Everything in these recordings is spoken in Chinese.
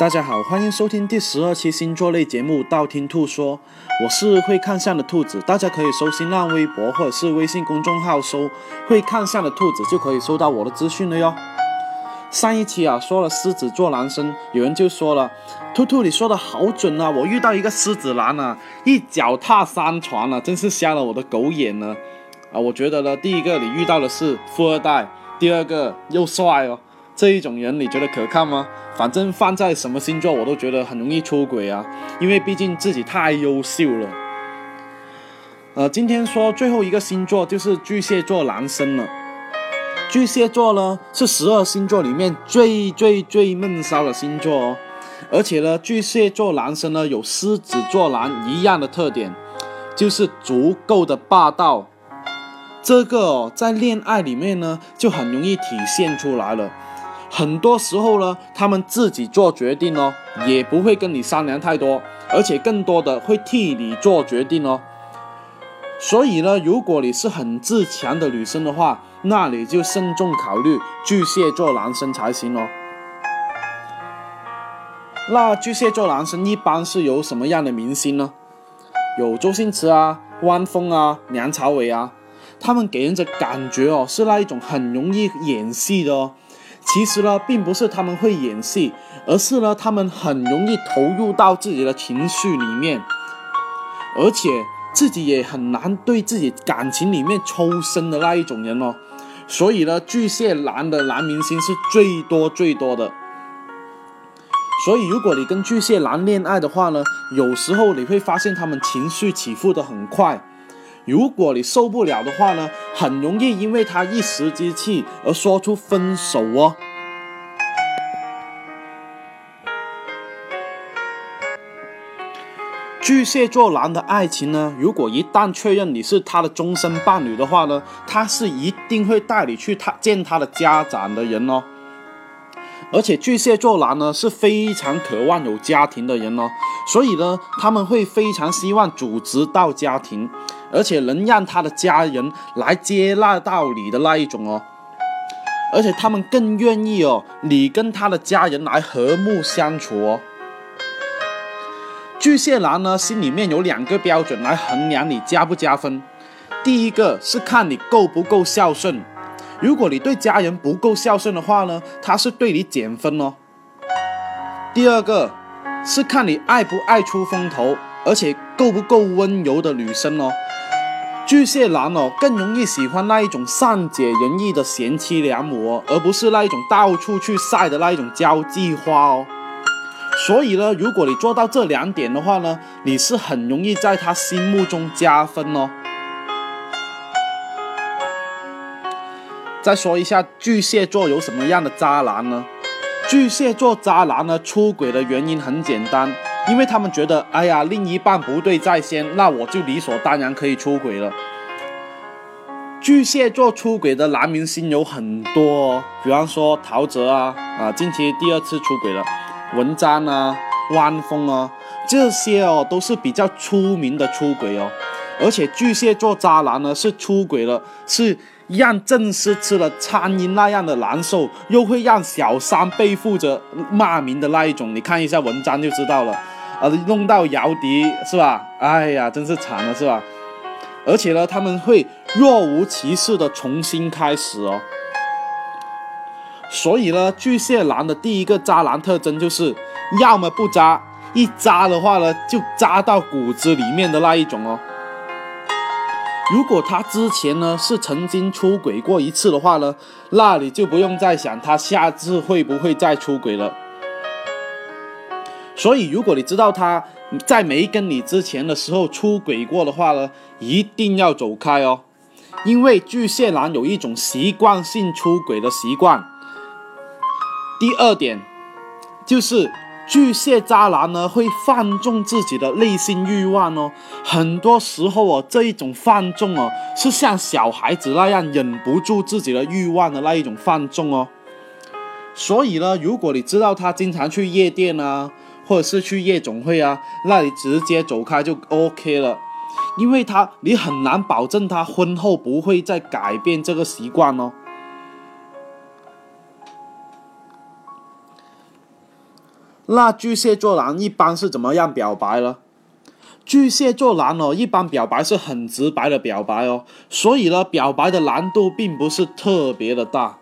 大家好，欢迎收听第十二期星座类节目《道听途说》，我是会看相的兔子，大家可以搜新浪微博或者是微信公众号搜“会看相的兔子”，就可以收到我的资讯了哟。上一期啊说了狮子座男生，有人就说了，兔兔你说的好准啊，我遇到一个狮子男啊，一脚踏三船啊，真是瞎了我的狗眼呢。啊，我觉得呢，第一个你遇到的是富二代，第二个又帅哦。这一种人你觉得可靠吗？反正放在什么星座我都觉得很容易出轨啊，因为毕竟自己太优秀了。呃，今天说最后一个星座就是巨蟹座男生了。巨蟹座呢是十二星座里面最最最闷骚的星座哦，而且呢巨蟹座男生呢有狮子座男一样的特点，就是足够的霸道。这个哦在恋爱里面呢就很容易体现出来了。很多时候呢，他们自己做决定哦，也不会跟你商量太多，而且更多的会替你做决定哦。所以呢，如果你是很自强的女生的话，那你就慎重考虑巨蟹座男生才行哦。那巨蟹座男生一般是有什么样的明星呢？有周星驰啊、汪峰啊、梁朝伟啊，他们给人的感觉哦，是那一种很容易演戏的哦。其实呢，并不是他们会演戏，而是呢，他们很容易投入到自己的情绪里面，而且自己也很难对自己感情里面抽身的那一种人哦。所以呢，巨蟹男的男明星是最多最多的。所以，如果你跟巨蟹男恋爱的话呢，有时候你会发现他们情绪起伏的很快。如果你受不了的话呢，很容易因为他一时之气而说出分手哦。巨蟹座男的爱情呢，如果一旦确认你是他的终身伴侣的话呢，他是一定会带你去他见他的家长的人哦。而且巨蟹座男呢是非常渴望有家庭的人哦，所以呢他们会非常希望组织到家庭。而且能让他的家人来接纳到你的那一种哦，而且他们更愿意哦，你跟他的家人来和睦相处哦。巨蟹男呢，心里面有两个标准来衡量你加不加分，第一个是看你够不够孝顺，如果你对家人不够孝顺的话呢，他是对你减分哦。第二个是看你爱不爱出风头，而且够不够温柔的女生哦。巨蟹男哦，更容易喜欢那一种善解人意的贤妻良母哦，而不是那一种到处去晒的那一种交际花哦。所以呢，如果你做到这两点的话呢，你是很容易在他心目中加分哦。再说一下巨蟹座有什么样的渣男呢？巨蟹座渣男呢，出轨的原因很简单。因为他们觉得，哎呀，另一半不对在先，那我就理所当然可以出轨了。巨蟹座出轨的男明星有很多，哦比方说陶喆啊，啊，近期第二次出轨了；文章啊，汪峰啊，这些哦都是比较出名的出轨哦。而且巨蟹座渣男呢是出轨了，是让正室吃了苍蝇那样的难受，又会让小三背负着骂名的那一种。你看一下文章就知道了，啊，弄到姚笛是吧？哎呀，真是惨了是吧？而且呢，他们会若无其事的重新开始哦。所以呢，巨蟹男的第一个渣男特征就是，要么不渣，一渣的话呢，就渣到骨子里面的那一种哦。如果他之前呢是曾经出轨过一次的话呢，那你就不用再想他下次会不会再出轨了。所以，如果你知道他在没跟你之前的时候出轨过的话呢，一定要走开哦，因为巨蟹男有一种习惯性出轨的习惯。第二点，就是。巨蟹渣男呢，会放纵自己的内心欲望哦。很多时候哦，这一种放纵哦，是像小孩子那样忍不住自己的欲望的那一种放纵哦。所以呢，如果你知道他经常去夜店啊，或者是去夜总会啊，那你直接走开就 OK 了，因为他你很难保证他婚后不会再改变这个习惯哦。那巨蟹座男一般是怎么样表白呢？巨蟹座男哦，一般表白是很直白的表白哦，所以呢，表白的难度并不是特别的大。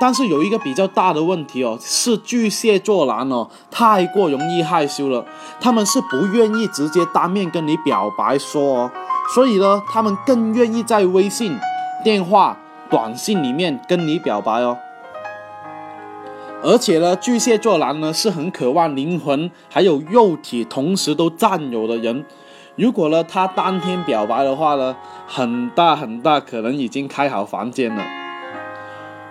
但是有一个比较大的问题哦，是巨蟹座男哦，太过容易害羞了，他们是不愿意直接当面跟你表白说哦，所以呢，他们更愿意在微信、电话、短信里面跟你表白哦。而且呢，巨蟹座男呢是很渴望灵魂还有肉体同时都占有的人，如果呢他当天表白的话呢，很大很大可能已经开好房间了。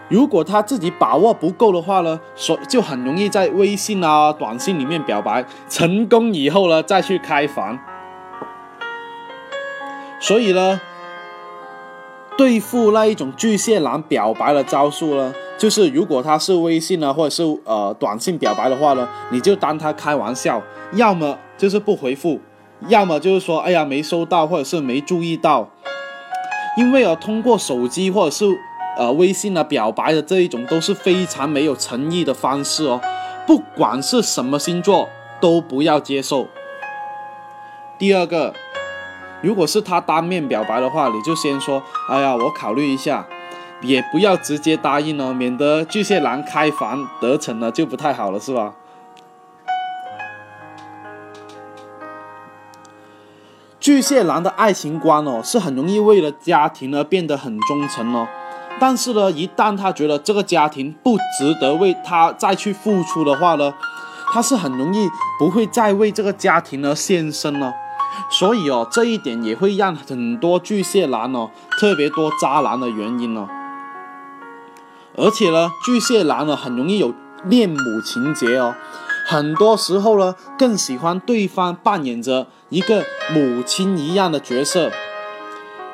如果他自己把握不够的话呢，所就很容易在微信啊、短信里面表白成功以后呢，再去开房。所以呢，对付那一种巨蟹男表白的招数呢，就是如果他是微信啊，或者是呃短信表白的话呢，你就当他开玩笑，要么就是不回复，要么就是说哎呀没收到，或者是没注意到，因为啊通过手机或者是。呃，微信啊，表白的这一种都是非常没有诚意的方式哦。不管是什么星座，都不要接受。第二个，如果是他当面表白的话，你就先说：“哎呀，我考虑一下。”也不要直接答应哦，免得巨蟹男开房得逞了就不太好了，是吧？巨蟹男的爱情观哦，是很容易为了家庭而变得很忠诚哦。但是呢，一旦他觉得这个家庭不值得为他再去付出的话呢，他是很容易不会再为这个家庭而献身了。所以哦，这一点也会让很多巨蟹男哦，特别多渣男的原因哦。而且呢，巨蟹男呢很容易有恋母情节哦，很多时候呢更喜欢对方扮演着一个母亲一样的角色。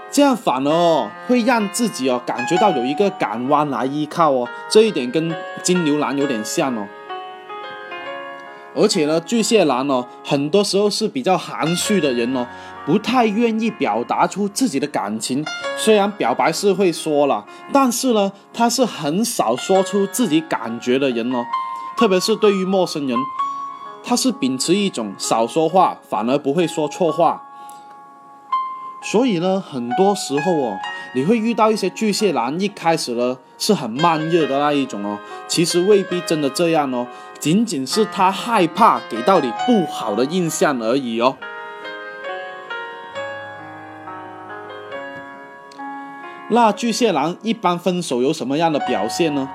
这样反而哦，会让自己哦感觉到有一个港湾来依靠哦，这一点跟金牛男有点像哦。而且呢，巨蟹男哦，很多时候是比较含蓄的人哦，不太愿意表达出自己的感情。虽然表白是会说了，但是呢，他是很少说出自己感觉的人哦。特别是对于陌生人，他是秉持一种少说话，反而不会说错话。所以呢，很多时候哦，你会遇到一些巨蟹男，一开始呢是很慢热的那一种哦，其实未必真的这样哦，仅仅是他害怕给到你不好的印象而已哦。那巨蟹男一般分手有什么样的表现呢？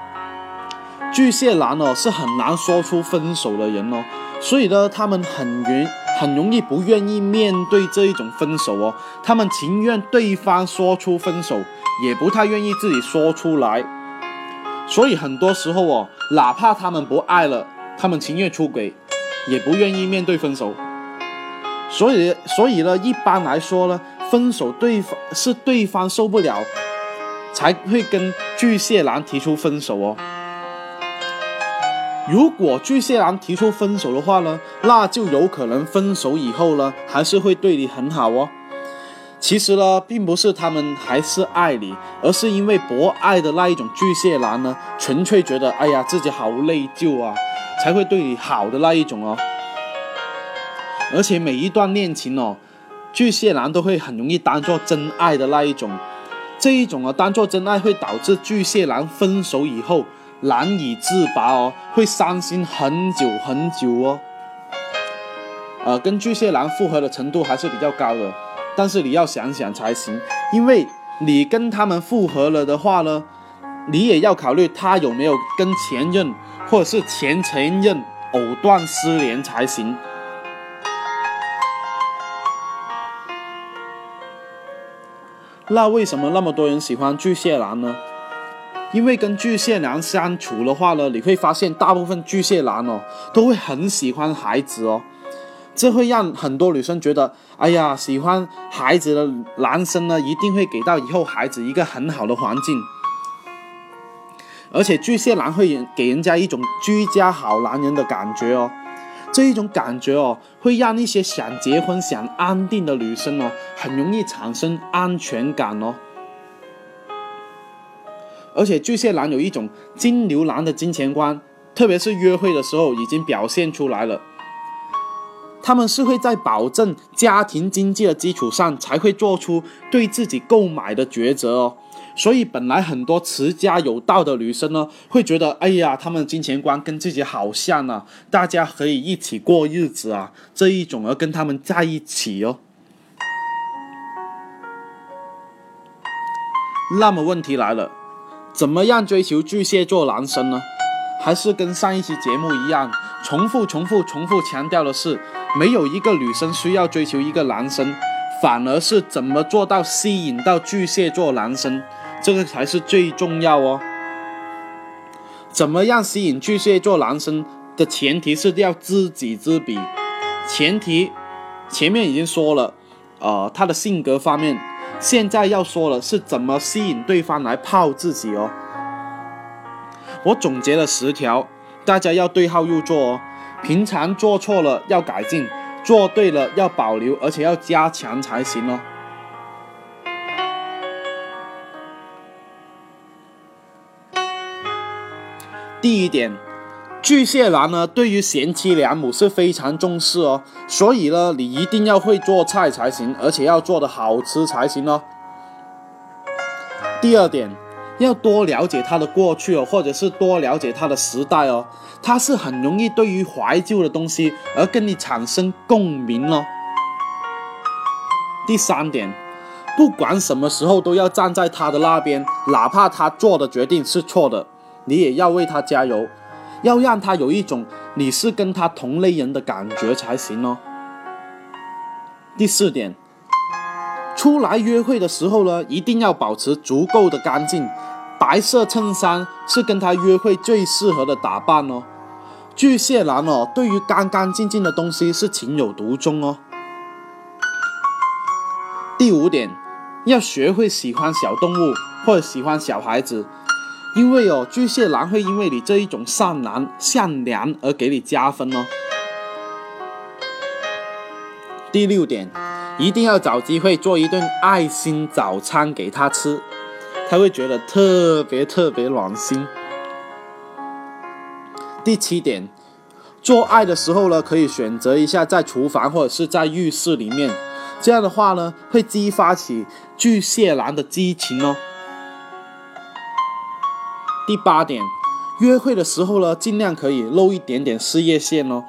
巨蟹男哦是很难说出分手的人哦，所以呢，他们很愿很容易不愿意面对这一种分手哦，他们情愿对方说出分手，也不太愿意自己说出来。所以很多时候哦，哪怕他们不爱了，他们情愿出轨，也不愿意面对分手。所以，所以呢，一般来说呢，分手对方是对方受不了，才会跟巨蟹男提出分手哦。如果巨蟹男提出分手的话呢，那就有可能分手以后呢，还是会对你很好哦。其实呢，并不是他们还是爱你，而是因为博爱的那一种巨蟹男呢，纯粹觉得哎呀自己好内疚啊，才会对你好的那一种哦。而且每一段恋情哦，巨蟹男都会很容易当做真爱的那一种，这一种啊，当做真爱会导致巨蟹男分手以后。难以自拔哦，会伤心很久很久哦。呃，跟巨蟹男复合的程度还是比较高的，但是你要想想才行，因为你跟他们复合了的话呢，你也要考虑他有没有跟前任或者是前前任藕断丝连才行。那为什么那么多人喜欢巨蟹男呢？因为跟巨蟹男相处的话呢，你会发现大部分巨蟹男哦都会很喜欢孩子哦，这会让很多女生觉得，哎呀，喜欢孩子的男生呢一定会给到以后孩子一个很好的环境，而且巨蟹男会给人家一种居家好男人的感觉哦，这一种感觉哦会让那些想结婚想安定的女生哦很容易产生安全感哦。而且巨蟹男有一种金牛男的金钱观，特别是约会的时候已经表现出来了。他们是会在保证家庭经济的基础上，才会做出对自己购买的抉择哦。所以，本来很多持家有道的女生呢，会觉得，哎呀，他们金钱观跟自己好像啊，大家可以一起过日子啊，这一种而跟他们在一起哦。那么问题来了，怎么样追求巨蟹座男生呢？还是跟上一期节目一样，重复、重复、重复强调的是，没有一个女生需要追求一个男生，反而是怎么做到吸引到巨蟹座男生。这个才是最重要哦。怎么样吸引巨蟹座男生的前提是要知己知彼，前提前面已经说了，呃，他的性格方面，现在要说了是怎么吸引对方来泡自己哦。我总结了十条，大家要对号入座哦。平常做错了要改进，做对了要保留，而且要加强才行哦。第一点，巨蟹男呢，对于贤妻良母是非常重视哦，所以呢，你一定要会做菜才行，而且要做的好吃才行哦。第二点，要多了解他的过去哦，或者是多了解他的时代哦，他是很容易对于怀旧的东西而跟你产生共鸣哦。第三点，不管什么时候都要站在他的那边，哪怕他做的决定是错的。你也要为他加油，要让他有一种你是跟他同类人的感觉才行哦。第四点，出来约会的时候呢，一定要保持足够的干净，白色衬衫是跟他约会最适合的打扮哦。巨蟹男哦，对于干干净净的东西是情有独钟哦。第五点，要学会喜欢小动物或者喜欢小孩子。因为哦，巨蟹男会因为你这一种善良、善良而给你加分哦。第六点，一定要找机会做一顿爱心早餐给他吃，他会觉得特别特别暖心。第七点，做爱的时候呢，可以选择一下在厨房或者是在浴室里面，这样的话呢，会激发起巨蟹男的激情哦。第八点，约会的时候呢，尽量可以露一点点事业线哦，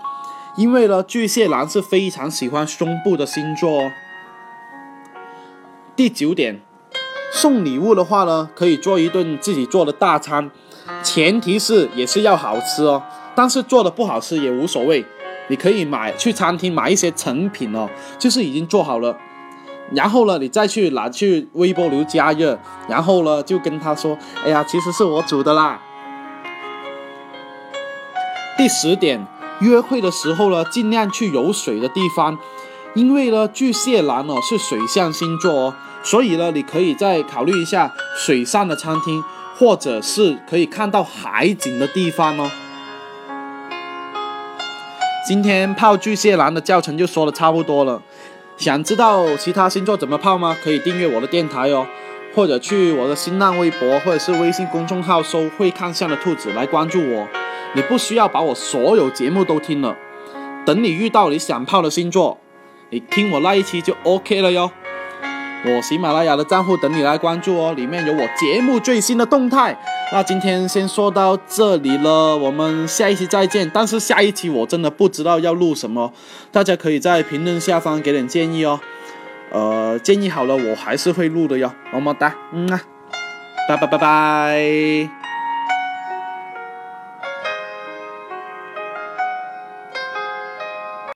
因为呢，巨蟹男是非常喜欢胸部的星座哦。第九点，送礼物的话呢，可以做一顿自己做的大餐，前提是也是要好吃哦，但是做的不好吃也无所谓，你可以买去餐厅买一些成品哦，就是已经做好了。然后呢，你再去拿去微波炉加热，然后呢，就跟他说：“哎呀，其实是我煮的啦。”第十点，约会的时候呢，尽量去有水的地方，因为呢，巨蟹男哦是水象星座哦，所以呢，你可以再考虑一下水上的餐厅，或者是可以看到海景的地方哦。今天泡巨蟹男的教程就说的差不多了。想知道其他星座怎么泡吗？可以订阅我的电台哦，或者去我的新浪微博或者是微信公众号搜“会看相的兔子”来关注我。你不需要把我所有节目都听了，等你遇到你想泡的星座，你听我那一期就 OK 了哟。我喜马拉雅的账户等你来关注哦，里面有我节目最新的动态。那今天先说到这里了，我们下一期再见。但是下一期我真的不知道要录什么，大家可以在评论下方给点建议哦。呃，建议好了，我还是会录的哟。么么哒，嗯啊，拜拜拜拜。